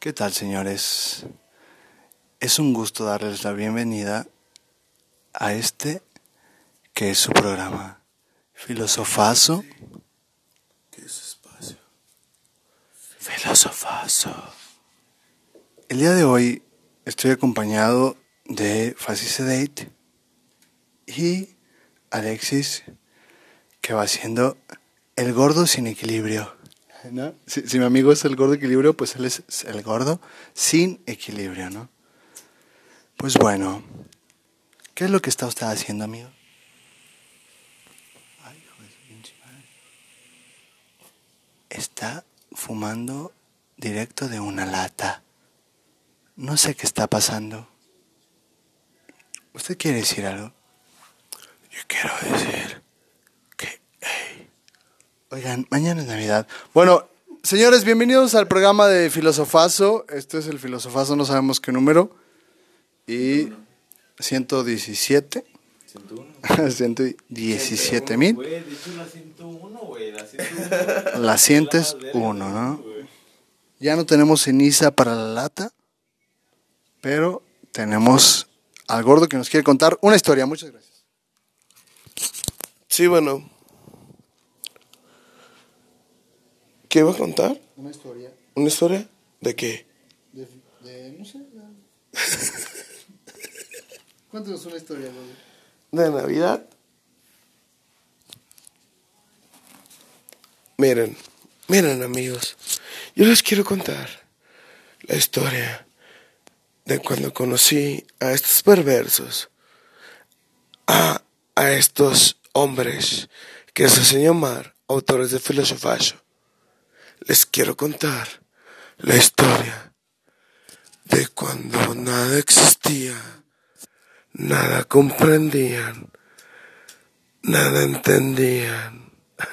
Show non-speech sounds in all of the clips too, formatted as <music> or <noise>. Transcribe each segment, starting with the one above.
¿Qué tal, señores? Es un gusto darles la bienvenida a este que es su programa, Filosofazo. ¿Qué es espacio? Filosofazo. El día de hoy estoy acompañado de Sedate y Alexis, que va siendo el gordo sin equilibrio. ¿No? Si, mi amigo es el gordo equilibrio, pues él es el gordo sin equilibrio, ¿no? Pues bueno, ¿qué es lo que está usted haciendo, amigo? Está fumando directo de una lata. No sé qué está pasando. ¿Usted quiere decir algo? Yo quiero decir Oigan, mañana es Navidad. Bueno, señores, bienvenidos al programa de Filosofazo. Este es el Filosofazo, no sabemos qué número. Y 117. 101. 117 mil. La sientes uno, ¿no? Ya no tenemos ceniza para la lata, pero tenemos al gordo que nos quiere contar una historia. Muchas gracias. Sí, bueno. ¿Qué va a contar? Una historia. ¿Una historia? ¿De qué? De, de no sé. Cuéntanos una historia, gordo. ¿De Navidad? Miren, miren amigos, yo les quiero contar la historia de cuando conocí a estos perversos, a, a estos hombres que se hacen llamar autores de filosofía. Les quiero contar la historia de cuando nada existía, nada comprendían, nada entendían. <laughs>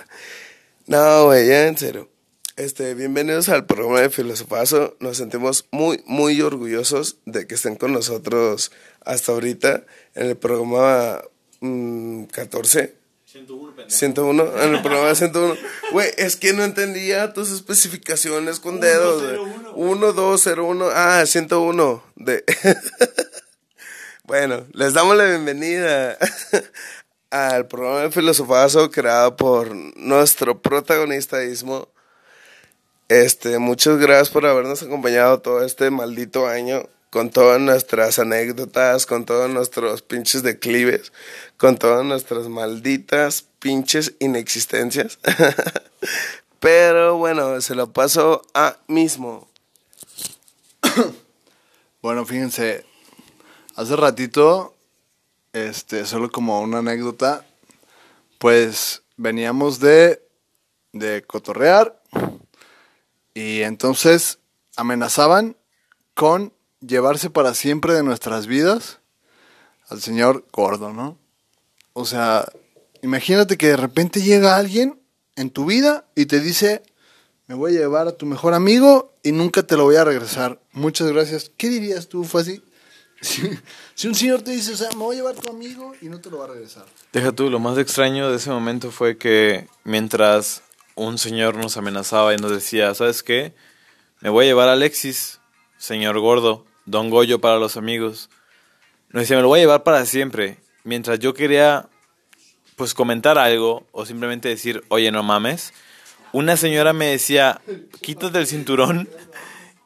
No, güey, ya en serio. Este, bienvenidos al programa de Filosofazo. Nos sentimos muy, muy orgullosos de que estén con nosotros hasta ahorita en el programa 14. 101, 101, en el <laughs> programa 101. Güey, es que no entendía tus especificaciones con dedos. 1, 2, 0, 1. Ah, 101. De... <laughs> bueno, les damos la bienvenida <laughs> al programa de Filosofazo creado por nuestro protagonista Ismo. Este, muchas gracias por habernos acompañado todo este maldito año con todas nuestras anécdotas, con todos nuestros pinches declives, con todas nuestras malditas pinches inexistencias. <laughs> Pero bueno, se lo paso a mismo. <coughs> bueno, fíjense, hace ratito, este, solo como una anécdota, pues veníamos de, de cotorrear y entonces amenazaban con llevarse para siempre de nuestras vidas al señor gordo, ¿no? O sea, imagínate que de repente llega alguien en tu vida y te dice, me voy a llevar a tu mejor amigo y nunca te lo voy a regresar. Muchas gracias. ¿Qué dirías tú, fue así? <laughs> Si, un señor te dice, o sea, me voy a llevar a tu amigo y no te lo va a regresar. Deja tú, lo más extraño de ese momento fue que mientras un señor nos amenazaba y nos decía, ¿sabes qué? Me voy a llevar a Alexis, señor gordo, don Goyo para los amigos. Nos decía, me lo voy a llevar para siempre. Mientras yo quería, pues, comentar algo o simplemente decir, oye, no mames. Una señora me decía, quítate el cinturón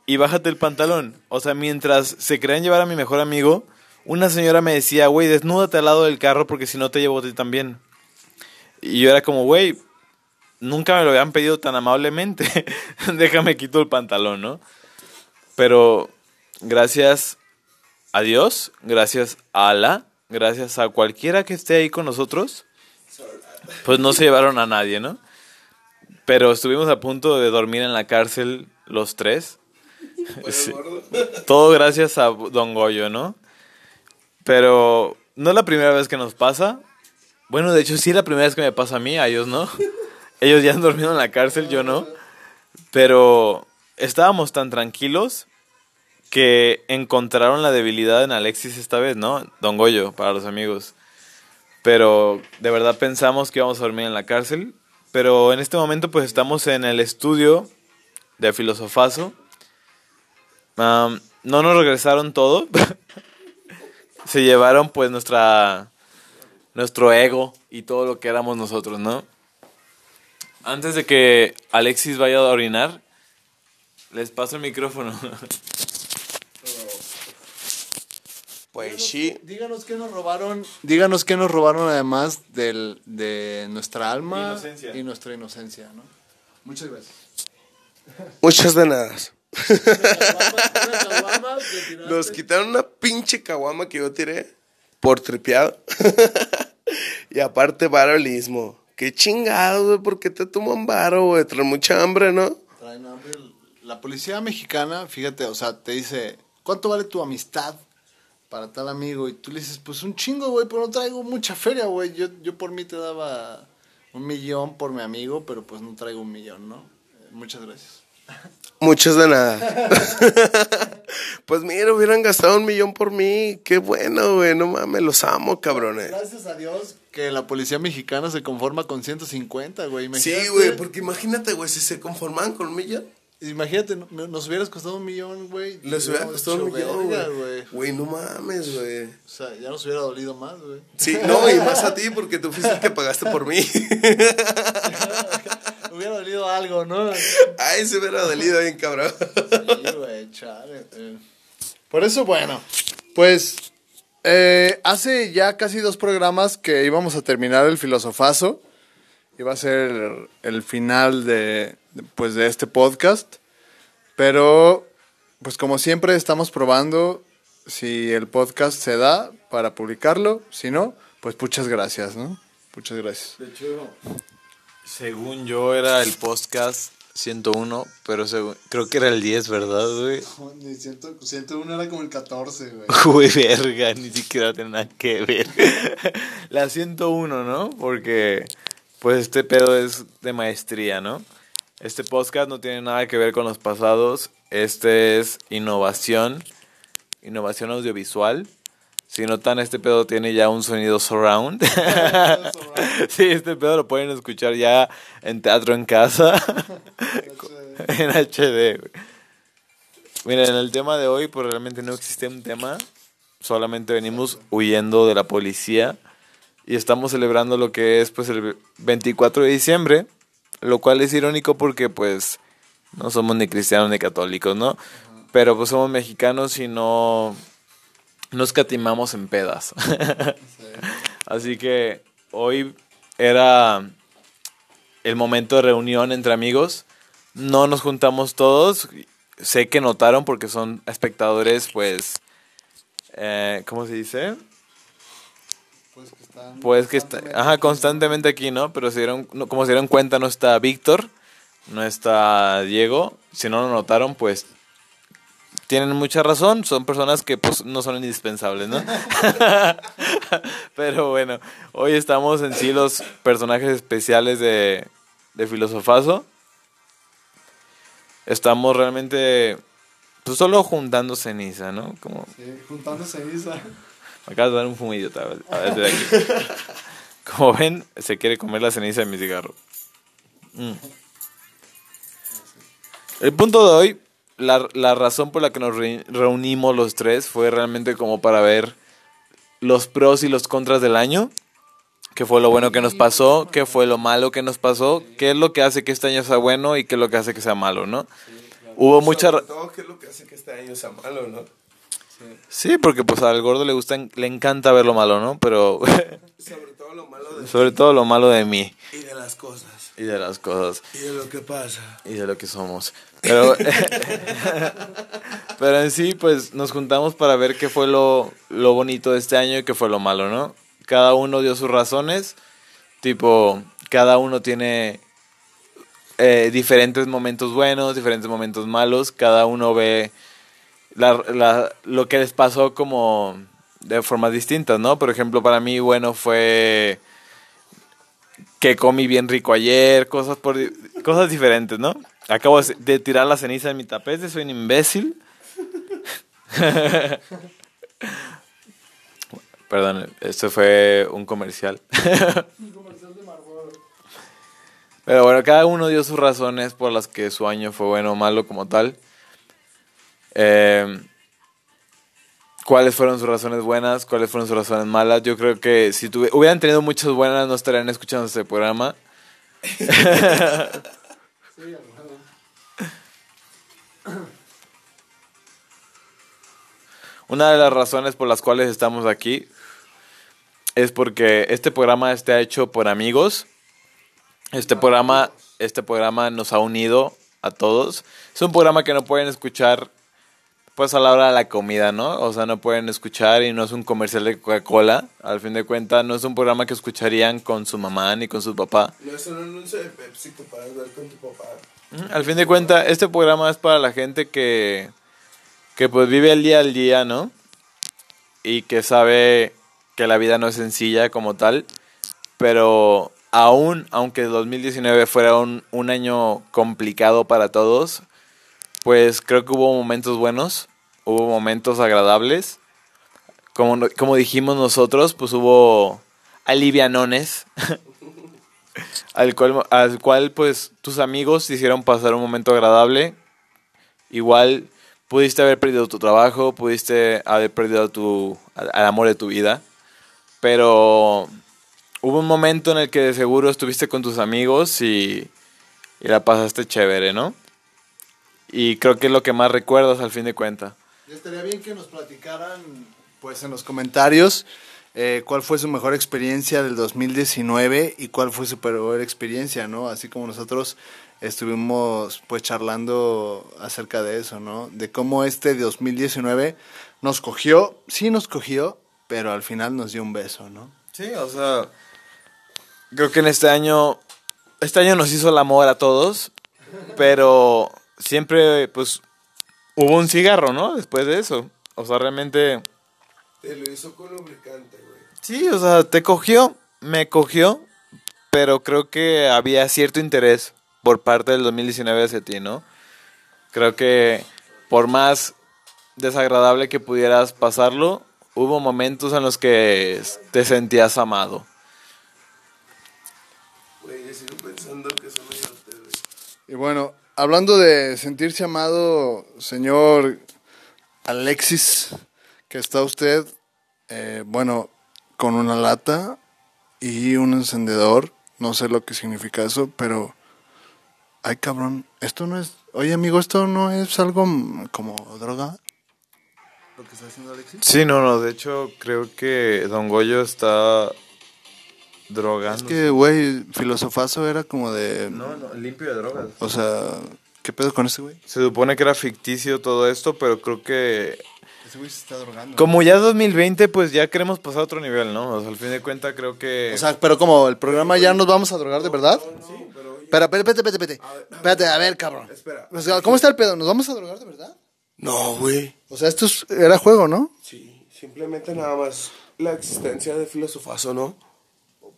y bájate el pantalón. O sea, mientras se querían llevar a mi mejor amigo, una señora me decía, güey, desnúdate al lado del carro porque si no te llevo a ti también. Y yo era como, güey, nunca me lo habían pedido tan amablemente. <laughs> Déjame quito el pantalón, ¿no? Pero gracias a Dios, gracias a Ala, gracias a cualquiera que esté ahí con nosotros, pues no se llevaron a nadie, ¿no? Pero estuvimos a punto de dormir en la cárcel los tres. <laughs> Todo gracias a Don Goyo, ¿no? Pero no es la primera vez que nos pasa. Bueno, de hecho sí es la primera vez que me pasa a mí, a ellos no. <laughs> Ellos ya han dormido en la cárcel, yo no. Pero estábamos tan tranquilos que encontraron la debilidad en Alexis esta vez, ¿no? Don Goyo, para los amigos. Pero de verdad pensamos que íbamos a dormir en la cárcel. Pero en este momento pues estamos en el estudio de Filosofazo. Am, no nos regresaron todo. <laughs> Se llevaron pues nuestra nuestro ego y todo lo que éramos nosotros, ¿no? Antes de que Alexis vaya a orinar, les paso el micrófono. <laughs> Pues sí. Díganos qué nos robaron. Díganos qué nos robaron además del, de nuestra alma Inocencia. y nuestra inocencia, ¿no? Muchas gracias. Muchas de nada. <laughs> Nos quitaron una pinche caguama que yo tiré por tripeado. <laughs> y aparte varolismo. Qué chingado, güey, ¿por qué te toman varo, güey? Traen mucha hambre, ¿no? Traen hambre. La policía mexicana, fíjate, o sea, te dice, ¿cuánto vale tu amistad para tal amigo? Y tú le dices, pues un chingo, güey, pero no traigo mucha feria, güey. Yo, yo por mí te daba un millón por mi amigo, pero pues no traigo un millón, ¿no? Eh, muchas gracias. Muchas de nada. <laughs> pues mira, hubieran gastado un millón por mí. Qué bueno, güey. No mames, los amo, cabrones. Gracias a Dios que la policía mexicana se conforma con 150, güey. Sí, güey, porque imagínate, güey, si se conforman con un millón. Imagínate, no- nos hubieras costado un millón, güey. Les hubiera costado un millón, güey. Güey, no mames, güey. O sea, ya nos hubiera dolido más, güey. Sí, no, y más a ti porque tú fuiste el que pagaste por mí. <laughs> hubiera dolido algo, ¿no? Ay, se hubiera dolido bien, cabrón. Sí, güey, chale. eh. Por eso, bueno, pues eh, hace ya casi dos programas que íbamos a terminar el filosofazo. Iba a ser el, el final de, pues, de este podcast. Pero, pues como siempre, estamos probando si el podcast se da para publicarlo. Si no, pues muchas gracias, ¿no? Muchas gracias. De hecho, según yo era el podcast 101, pero según- creo que era el 10, ¿verdad, güey? <laughs> 101 era como el 14, güey. <laughs> Uy, verga, ni siquiera tiene nada que ver. <laughs> La 101, ¿no? Porque, pues, este pedo es de maestría, ¿no? Este podcast no tiene nada que ver con los pasados. Este es innovación, innovación audiovisual. Si notan, este pedo tiene ya un sonido surround. <laughs> sí, este pedo lo pueden escuchar ya en teatro en casa. <laughs> en HD. Miren, en el tema de hoy, pues realmente no existe un tema. Solamente venimos huyendo de la policía. Y estamos celebrando lo que es, pues, el 24 de diciembre. Lo cual es irónico porque, pues, no somos ni cristianos ni católicos, ¿no? Pero, pues, somos mexicanos y no... No escatimamos en pedas. <laughs> Así que hoy era el momento de reunión entre amigos. No nos juntamos todos. Sé que notaron porque son espectadores, pues, eh, ¿cómo se dice? Pues que está, ajá, constantemente aquí, ¿no? Pero se dieron, no, como se dieron cuenta, no está Víctor, no está Diego. Si no lo notaron, pues tienen mucha razón. Son personas que pues no son indispensables, ¿no? <laughs> <laughs> Pero bueno, hoy estamos en sí los personajes especiales de, de Filosofazo. Estamos realmente pues solo juntando ceniza, ¿no? Como Sí, juntando ceniza. Me acabas de dar un fumo idiota. A ver, de aquí. <laughs> Como ven, se quiere comer la ceniza de mi cigarro. Mm. El punto de hoy, la, la razón por la que nos re- reunimos los tres fue realmente como para ver los pros y los contras del año. ¿Qué fue lo bueno que nos pasó? ¿Qué fue lo malo que nos pasó? ¿Qué es lo que hace que este año sea bueno y qué es lo que hace que sea malo, no? Hubo mucha... todo, ¿qué es lo que hace que este año sea malo, no? Sí, porque pues al gordo le gusta, le encanta ver lo malo, ¿no? Pero <laughs> Sobre todo lo malo de... sobre todo lo malo de mí Y de las cosas. y de las cosas Y de lo que pasa. y de lo que somos. Pero <laughs> pero en sí pues nos juntamos para ver qué fue lo, lo bonito de este año y qué fue lo malo, ¿no? Cada uno dio sus razones, tipo cada uno tiene eh, diferentes momentos buenos, diferentes momentos malos, cada uno ve la, la- lo que les pasó como de formas distintas, ¿no? Por ejemplo, para mí, bueno, fue que comí bien rico ayer, cosas por cosas diferentes, ¿no? Acabo de- de tirar la ceniza de mi tapete, soy un imbécil. <laughs> Perdón, esto fue un comercial. <laughs> Pero bueno, cada uno dio sus razones por las que su año fue bueno o malo como tal. Eh, ¿Cuáles fueron sus razones buenas? ¿Cuáles fueron sus razones malas? Yo creo que si hubieran tenido muchas buenas, no estarían escuchando este programa. <laughs> Una de las razones por las cuales estamos aquí es porque este programa está hecho por amigos. Este programa, este programa nos ha unido a todos. Es un programa que no pueden escuchar pues a la hora de la comida, ¿no? O sea, no pueden escuchar y no es un comercial de Coca-Cola. Al fin de cuentas, no es un programa que escucharían con su mamá ni con su papá. No es un anuncio de Pepsi que para ver con tu papá. Al fin de cuentas, este programa es para la gente que, que pues vive el día al día, ¿no? Y que sabe que la vida no es sencilla como tal, pero aún, aunque 2019 fuera un, un año complicado para todos, pues creo que hubo momentos buenos, hubo momentos agradables. Como, como dijimos nosotros, pues hubo alivianones <laughs> al cual, al cual pues tus amigos hicieron pasar un momento agradable. Igual pudiste haber perdido tu trabajo, pudiste haber perdido tu, al amor de tu vida, pero hubo un momento en el que de seguro estuviste con tus amigos y, y la pasaste chévere, ¿no? Y creo que es lo que más recuerdas al fin de cuentas. Estaría bien que nos platicaran, pues en los comentarios, eh, cuál fue su mejor experiencia del 2019 y cuál fue su peor experiencia, ¿no? Así como nosotros estuvimos pues charlando acerca de eso, ¿no? De cómo este 2019 nos cogió, sí nos cogió, pero al final nos dio un beso, ¿no? Sí, o sea, creo que en este año, este año nos hizo el amor a todos, pero siempre, pues, hubo un cigarro, ¿no? Después de eso. O sea, realmente, Te lo hizo con lubricante, güey. sí, o sea, te cogió, me cogió, pero creo que había cierto interés por parte del 2019 hacia ti, ¿no? Creo que por más desagradable que pudieras pasarlo, hubo momentos en los que te sentías amado. Güey, yo sigo pensando que son idiotas, güey. Y bueno, hablando de sentirse amado, señor Alexis, que está usted, eh, bueno, con una lata y un encendedor, no sé lo que significa eso, pero, ay cabrón, esto no es, oye amigo, esto no es algo como droga, lo que está haciendo Alexis. Sí, no, no, de hecho creo que Don Goyo está drogando. Es que, güey, filosofazo era como de, No, no, limpio de drogas. o sea, ¿qué pedo con ese güey? Se supone que era ficticio todo esto, pero creo que Ese güey se está drogando. como ya es 2020, pues ya queremos pasar a otro nivel, ¿no? O sea, al fin de cuentas creo que... O sea, pero como el programa ya nos vamos a drogar de verdad. Sí, pero... Espera, espérate, espérate, espérate. Espérate, a ver, cabrón. Espera. ¿Cómo está el pedo? ¿Nos vamos a drogar de verdad? No, güey. O sea, esto es- era juego, ¿no? Sí, simplemente nada más la existencia de filosofazo, ¿no?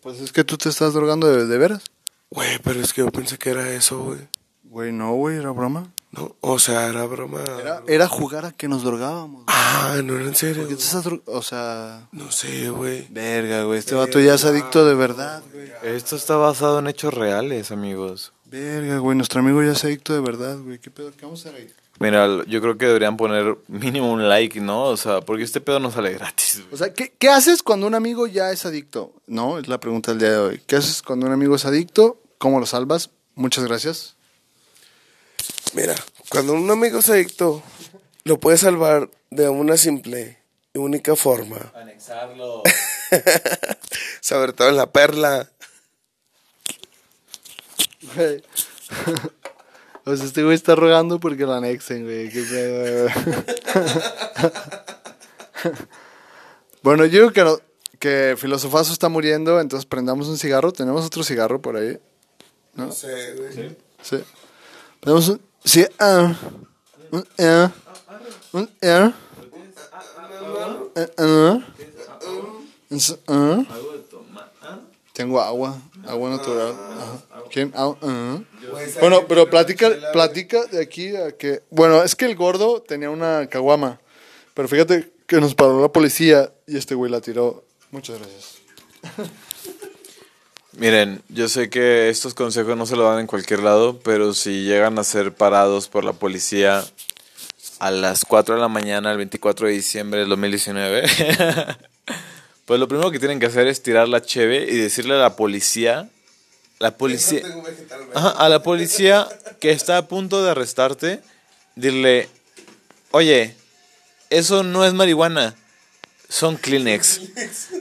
Pues es que tú te estás drogando de, de veras. Güey, pero es que yo pensé que era eso, güey. Güey, no, güey, era broma. No, o sea, era broma. Era, era jugar a que nos drogábamos. Ah, no era en serio. ¿Por qué te estás dro- O sea, No sé, güey. verga, güey. Este vato ya es adicto de verdad, güey. Esto está basado en hechos reales, amigos. Verga, güey. Nuestro amigo ya es adicto de verdad, güey. ¿Qué pedo? ¿Qué vamos a hacer ahí? Mira, yo creo que deberían poner mínimo un like, ¿no? O sea, porque este pedo no sale gratis. güey. O sea, ¿qué, ¿qué haces cuando un amigo ya es adicto? No, es la pregunta del día de hoy. ¿Qué haces cuando un amigo es adicto? ¿Cómo lo salvas? Muchas gracias. Mira, cuando un amigo es adicto, lo puedes salvar de una simple y única forma. Anexarlo. <laughs> Sobre todo en la perla. <laughs> O sea, este güey está rogando porque lo anexen, güey. Qué pedo, güey. bueno, yo digo que, no- que Filosofazo está muriendo, entonces prendamos un cigarro. Tenemos otro cigarro por ahí. No sé, güey. Sí. Prendemos un... Sí, ah. Un ah. Un ah. Eh, ah. Es, ah. Tengo agua, agua natural. Ajá. ¿Quién? Ah, ah. Bueno, pero platica, platica de aquí a que... Bueno, es que el gordo tenía una caguama, pero fíjate que nos paró la policía y este güey la tiró. Muchas gracias. <laughs> Miren, yo sé que estos consejos no se lo dan en cualquier lado, pero si llegan a ser parados por la policía, a las 4 de la mañana, el 24 de diciembre del 2019, <laughs> pues lo primero que tienen que hacer es tirar la cheve y decirle a la policía, la policía, Ajá, a la policía que está a punto de arrestarte, dile, oye, eso no es marihuana, son Kleenex.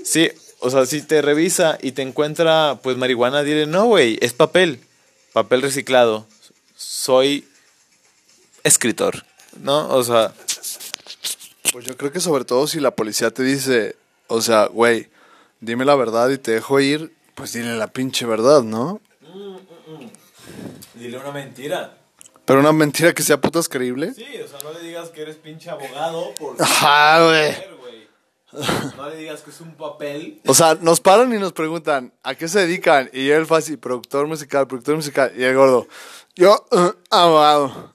Sí, o sea, si te revisa y te encuentra pues marihuana, dile, no, güey, es papel, papel reciclado. Soy escritor, ¿no? O sea, Pues yo creo que sobre todo si la policía te dice, o sea, güey, dime la verdad y te dejo ir, pues dile la pinche verdad, ¿no? dile una mentira. Pero una mentira que sea putas creíble. Sí, o sea, no le digas que eres pinche abogado por... <laughs> Ajá, güey. güey. No le digas que es un papel. O sea, nos paran y nos preguntan, ¿a qué se dedican? Y yo el fácil, productor musical, productor musical. Y el gordo, yo, uh, abogado.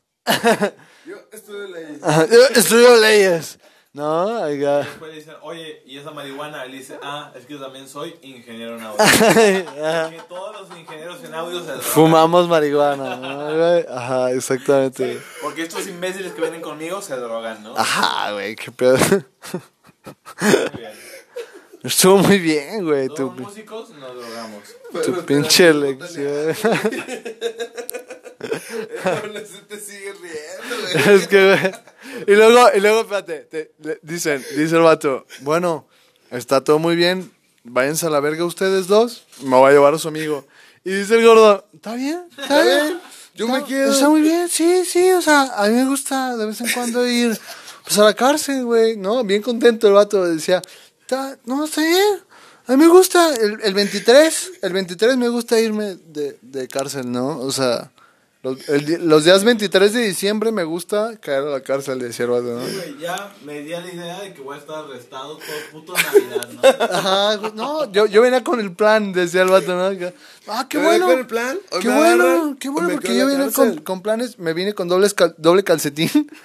Yo estudio leyes. Ajá, Yo estudio leyes. No, oiga. Después le dicen, oye, ¿y esa marihuana? Él dice, ah, es que yo también soy ingeniero en audio. <laughs> Que todos los ingenieros en audio se drogan. Fumamos marihuana, ¿no, güey? Ajá, exactamente. Porque estos imbéciles que vienen conmigo se drogan, ¿no? Ajá, güey, qué pedo. Muy bien. Estuvo muy bien, güey. Todos Tu, músicos nos drogamos. <laughs> tu pinche lección. Aún así te sigue riendo, güey. Es que, güey. Y luego, y luego, espérate, te- le- dicen, dice el vato, bueno, está todo muy bien, váyanse a la verga ustedes dos, me voy a llevar a su amigo. Y dice el gordo, está bien, está bien. Yo me quedo. Está muy bien, sí, sí, o sea, a mí me gusta de vez en cuando ir, pues a la cárcel, güey, ¿no? Bien contento el vato, decía, "Está- no, está bien. A mí me gusta, el, el 23, el 23 me gusta irme de, de cárcel, ¿no? O sea, los, el los días 23 de diciembre me gusta caer a la cárcel, decía el vato, ¿no? Güey, ya me di a la idea de que voy a estar arrestado todo puto Navidad, ¿no? Ajá, no, yo, yo venía con el plan, decía el vato, ¿no? Ah, qué ¿Me bueno. dejo el plan? ¿O Qué me bueno, agarran? qué ¿O bueno, me porque yo vine con, con planes, me vine con dobles cal- doble calcetín. <laughs>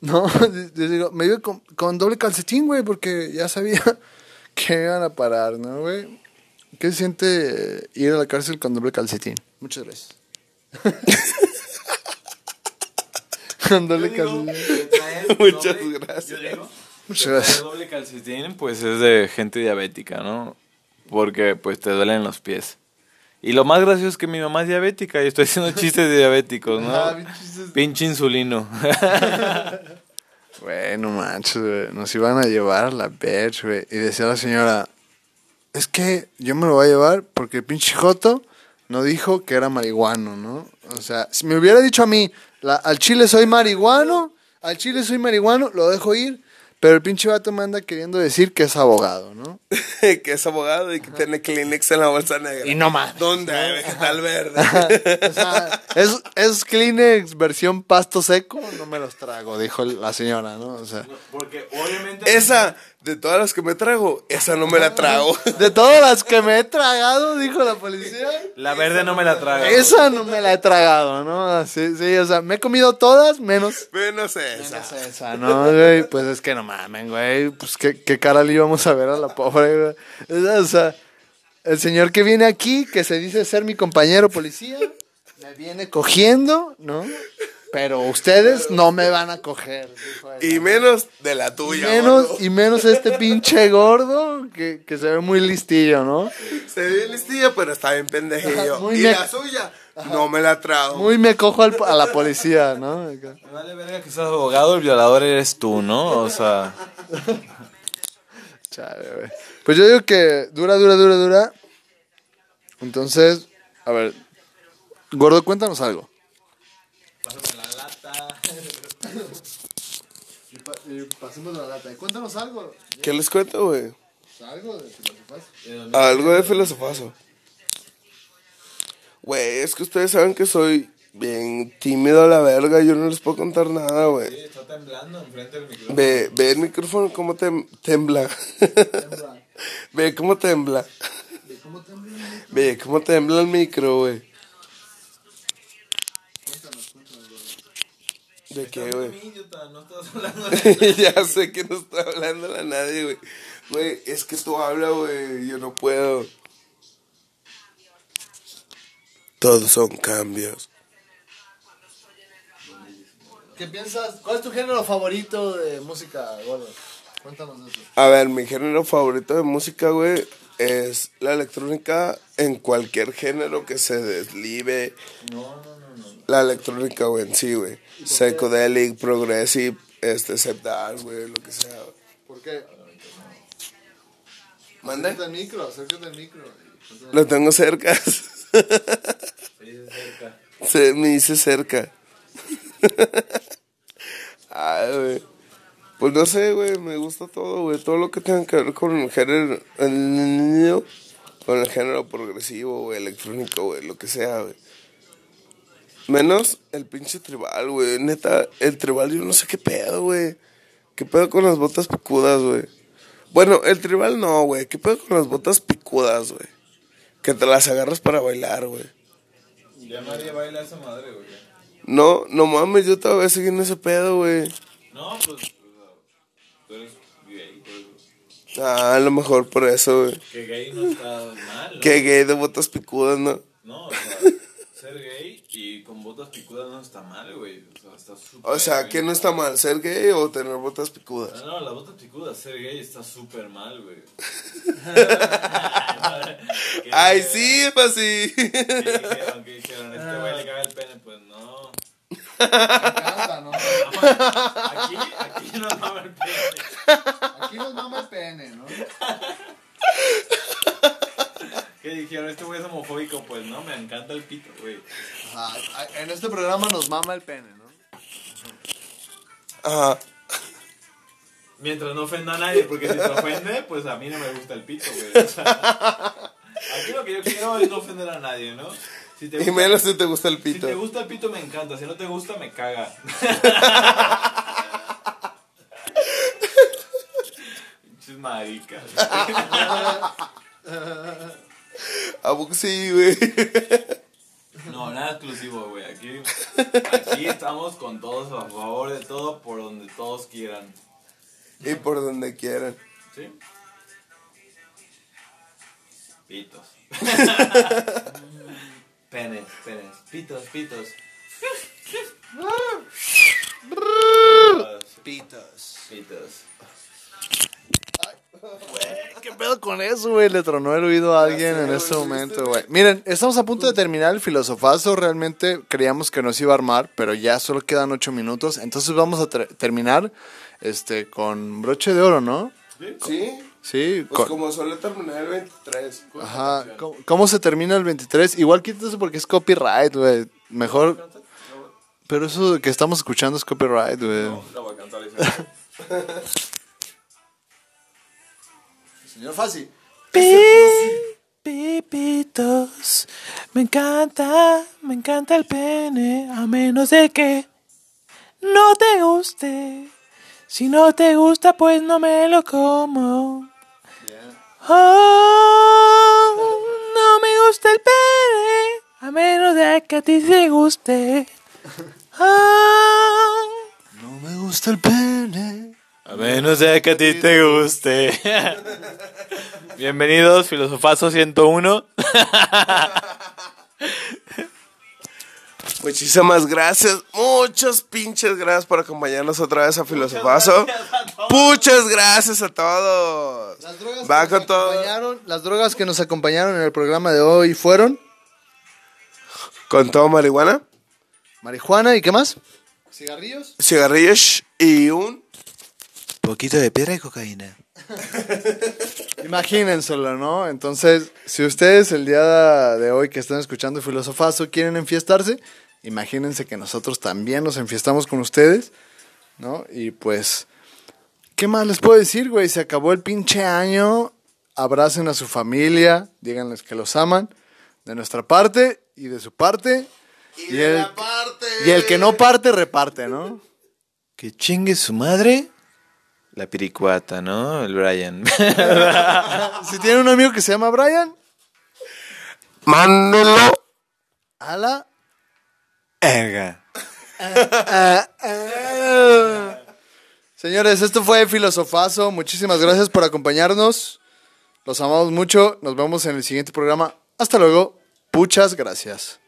No, les digo, me vine con, con doble calcetín, güey, porque ya sabía <laughs> que iban a parar, ¿no, güey? ¿Qué se siente ir a la cárcel con doble calcetín? Muchas gracias. <laughs> traer <laughs> Muchas gracias. Muchas gracias. doble calcetín, pues es de gente diabética, ¿no? Porque pues te duelen los pies. Y lo más gracioso es que mi mamá es diabética y estoy haciendo <laughs> chistes de diabéticos, ¿no? Ah. Pinche insulino. Bueno, güey. Nos iban a llevar a la bitch, güey. Y decía la señora, es que yo me lo voy a llevar porque el pinche Joto no dijo que era marihuano, ¿no? O sea, si me hubiera dicho a mí, la- al chile soy marihuano, al chile soy marihuano, lo dejo ir. Pero el pinche vato me anda queriendo decir que es abogado, ¿no? <laughs> que es abogado y que tiene Kleenex en la bolsa negra. Y no más. ¿Dónde hay vegetal verde? O sea, <laughs> es, es Kleenex versión pasto seco, no me los trago, dijo la señora, ¿no? O sea, Porque obviamente... esa, de todas las que me trago, esa no me la trago. de todas las que me he tragado, dijo la policía. La verde no me la traga. Esa no me la he tragado, ¿no? Sí, sí, o sea, me he comido todas menos. Menos esa. menos esa, ¿no, güey? Pues es que no mamen, güey. Pues qué, qué cara le íbamos a ver a la pobre, güey. O sea, el señor que viene aquí, que se dice ser mi compañero policía, me viene cogiendo, ¿no? Pero ustedes no me van a coger, dijo él. Y menos de la Y tuya. menos, gordo. y menos este pinche gordo que, que se ve muy listillo, ¿no? Se ve listillo, pero está bien pendejillo. Ajá, muy y me- la suya, no me la trago. Muy me cojo al- a la policía, ¿no? Me vale verga que seas abogado, el violador eres tú, ¿no? O sea... Chale, güey. Pues yo digo que dura, dura, dura, dura. Entonces, a ver, gordo, cuéntanos algo. Pásame la lata. Y, pasemos la lata. Cuéntanos algo. ¿Qué les cuento, güey? Algo de filosofás. Algo de filosofazo. Güey, es que ustedes saben que soy bien tímido a la verga. Yo no les puedo contar nada, güey. Sí, está temblando enfrente del micrófono. Ve, ve el micrófono cómo tem- tembla. <laughs> ve cómo tembla. ¿Cómo te Ve cómo tembla el micro, güey. ¿De qué, güey? Idiota, no estás <laughs> hablando de... ya sé que no está hablando a nadie, güey. Güey, es que tú hablas, güey. Yo no puedo. Todos son cambios. ¿Qué piensas? ¿Cuál es tu género favorito de música, gordo? Cuéntanos eso. A ver, mi género favorito de música, güey, es la electrónica en cualquier género que se deslive. No, no, no, no. La electrónica, güey, en sí, güey. Psychedelic, progressive, este, septal, güey, lo que sea. güey. ¿Por qué? ¿Mande? Acércate al micro, acércate al micro. Lo tengo cerca. cerca. Se me dice cerca. Ay, güey. Pues no sé, güey, me gusta todo, güey. Todo lo que tenga que ver con el género, el- con el género progresivo, güey, electrónico, güey, lo que sea, güey. Menos el pinche tribal, güey. Neta, el tribal yo no sé qué pedo, güey. ¿Qué pedo con las botas picudas, güey? Bueno, el tribal no, güey. ¿Qué pedo con las botas picudas, güey? Que te las agarras para bailar, güey. Ya nadie baila esa madre, güey. No, no mames, yo todavía seguí en ese pedo, güey. No, pues, tú eres gay, por eso. Ah, a lo mejor por eso, güey. Que gay no está mal, ¿no? Que gay de botas picudas, ¿no? No, o sea, ser gay y con botas picudas no está mal, güey. O sea, está súper O sea. ¿qué no está mal? ¿Ser gay o tener botas picudas? No, no, las botas picudas, ser gay está súper mal, güey. ¿Qué <laughs> <laughs> Ay, sí, pues sí. ¿Qué dijeron? ¿Qué dijeron? Este güey le caga el pene, pues no. Me encanta, ¿no? <laughs> Aquí, aquí no mama el pene. Aquí nos mama el pene, ¿no? ¿Qué dijeron? Este güey es homofóbico, pues no, me encanta el pito, güey. Ajá, en este programa nos mama el pene, ¿no? Ajá. Mientras no ofenda a nadie, porque si te ofende, pues a mí no me gusta el pito, güey. O sea, aquí lo que yo quiero es no ofender a nadie, ¿no? Si te Y menos si te gusta el si pito. te gusta el pito, me encanta. Si no te gusta, me caga. <laughs> Maricas. <laughs> ¿A poco sí, güey? No, nada exclusivo, güey. Aquí, aquí estamos con todos a favor de todo, por donde todos quieran. Y por donde quieran. ¿Sí? Pitos. <laughs> penes, penes. Pitos, pitos. Pitos. Pitos. ¿Qué pedo con eso, güey? Le tronó el oído a alguien sé, en este ¿sí momento, güey. Miren, estamos a punto de terminar el filosofazo. Realmente creíamos que nos iba a armar, pero ya solo quedan ocho minutos. Entonces vamos a ter- terminar este, con broche de oro, ¿no? ¿Sí? Sí, Pues con- como suele terminar el 23. Ajá. ¿Cómo, cómo se termina el 23? Igual quítese porque es copyright, güey. Mejor. Pero eso que estamos escuchando es copyright, güey. La voy a cantar. <laughs> Señor Fasi. Pipitos, me encanta, me encanta el pene, a menos de que no te guste. Si no te gusta, pues no me lo como. Oh, no me gusta el pene, a menos de que a ti te guste. Oh, <laughs> No me gusta el pene. A menos de que a ti te guste. <laughs> Bienvenidos, Filosofazo 101. <laughs> Muchísimas gracias. Muchas pinches gracias por acompañarnos otra vez a Filosofazo. Muchas gracias a todos. Las drogas, Va que con nos todo. acompañaron, las drogas que nos acompañaron en el programa de hoy fueron Con todo marihuana, marihuana y qué más? Cigarrillos. cigarrillos y un... poquito de piedra y cocaína. <laughs> Imagínenselo, ¿no? Entonces, si ustedes el día de hoy que están escuchando Filosofazo quieren enfiestarse, imagínense que nosotros también nos enfiestamos con ustedes, ¿no? Y pues, ¿qué más les puedo decir, güey? Se acabó el pinche año. Abracen a su familia, díganles que los aman, de nuestra parte y de su parte. Y, el, parte. y el que no parte, reparte, ¿no? Que chingue su madre. La piricuata, ¿no? El Brian. <laughs> Si tienen un amigo que se llama Brian, Mándelo. a la Erga. <laughs> Señores, esto fue Filosofazo. Muchísimas gracias por acompañarnos. Los amamos mucho. Nos vemos en el siguiente programa. Hasta luego. Muchas gracias.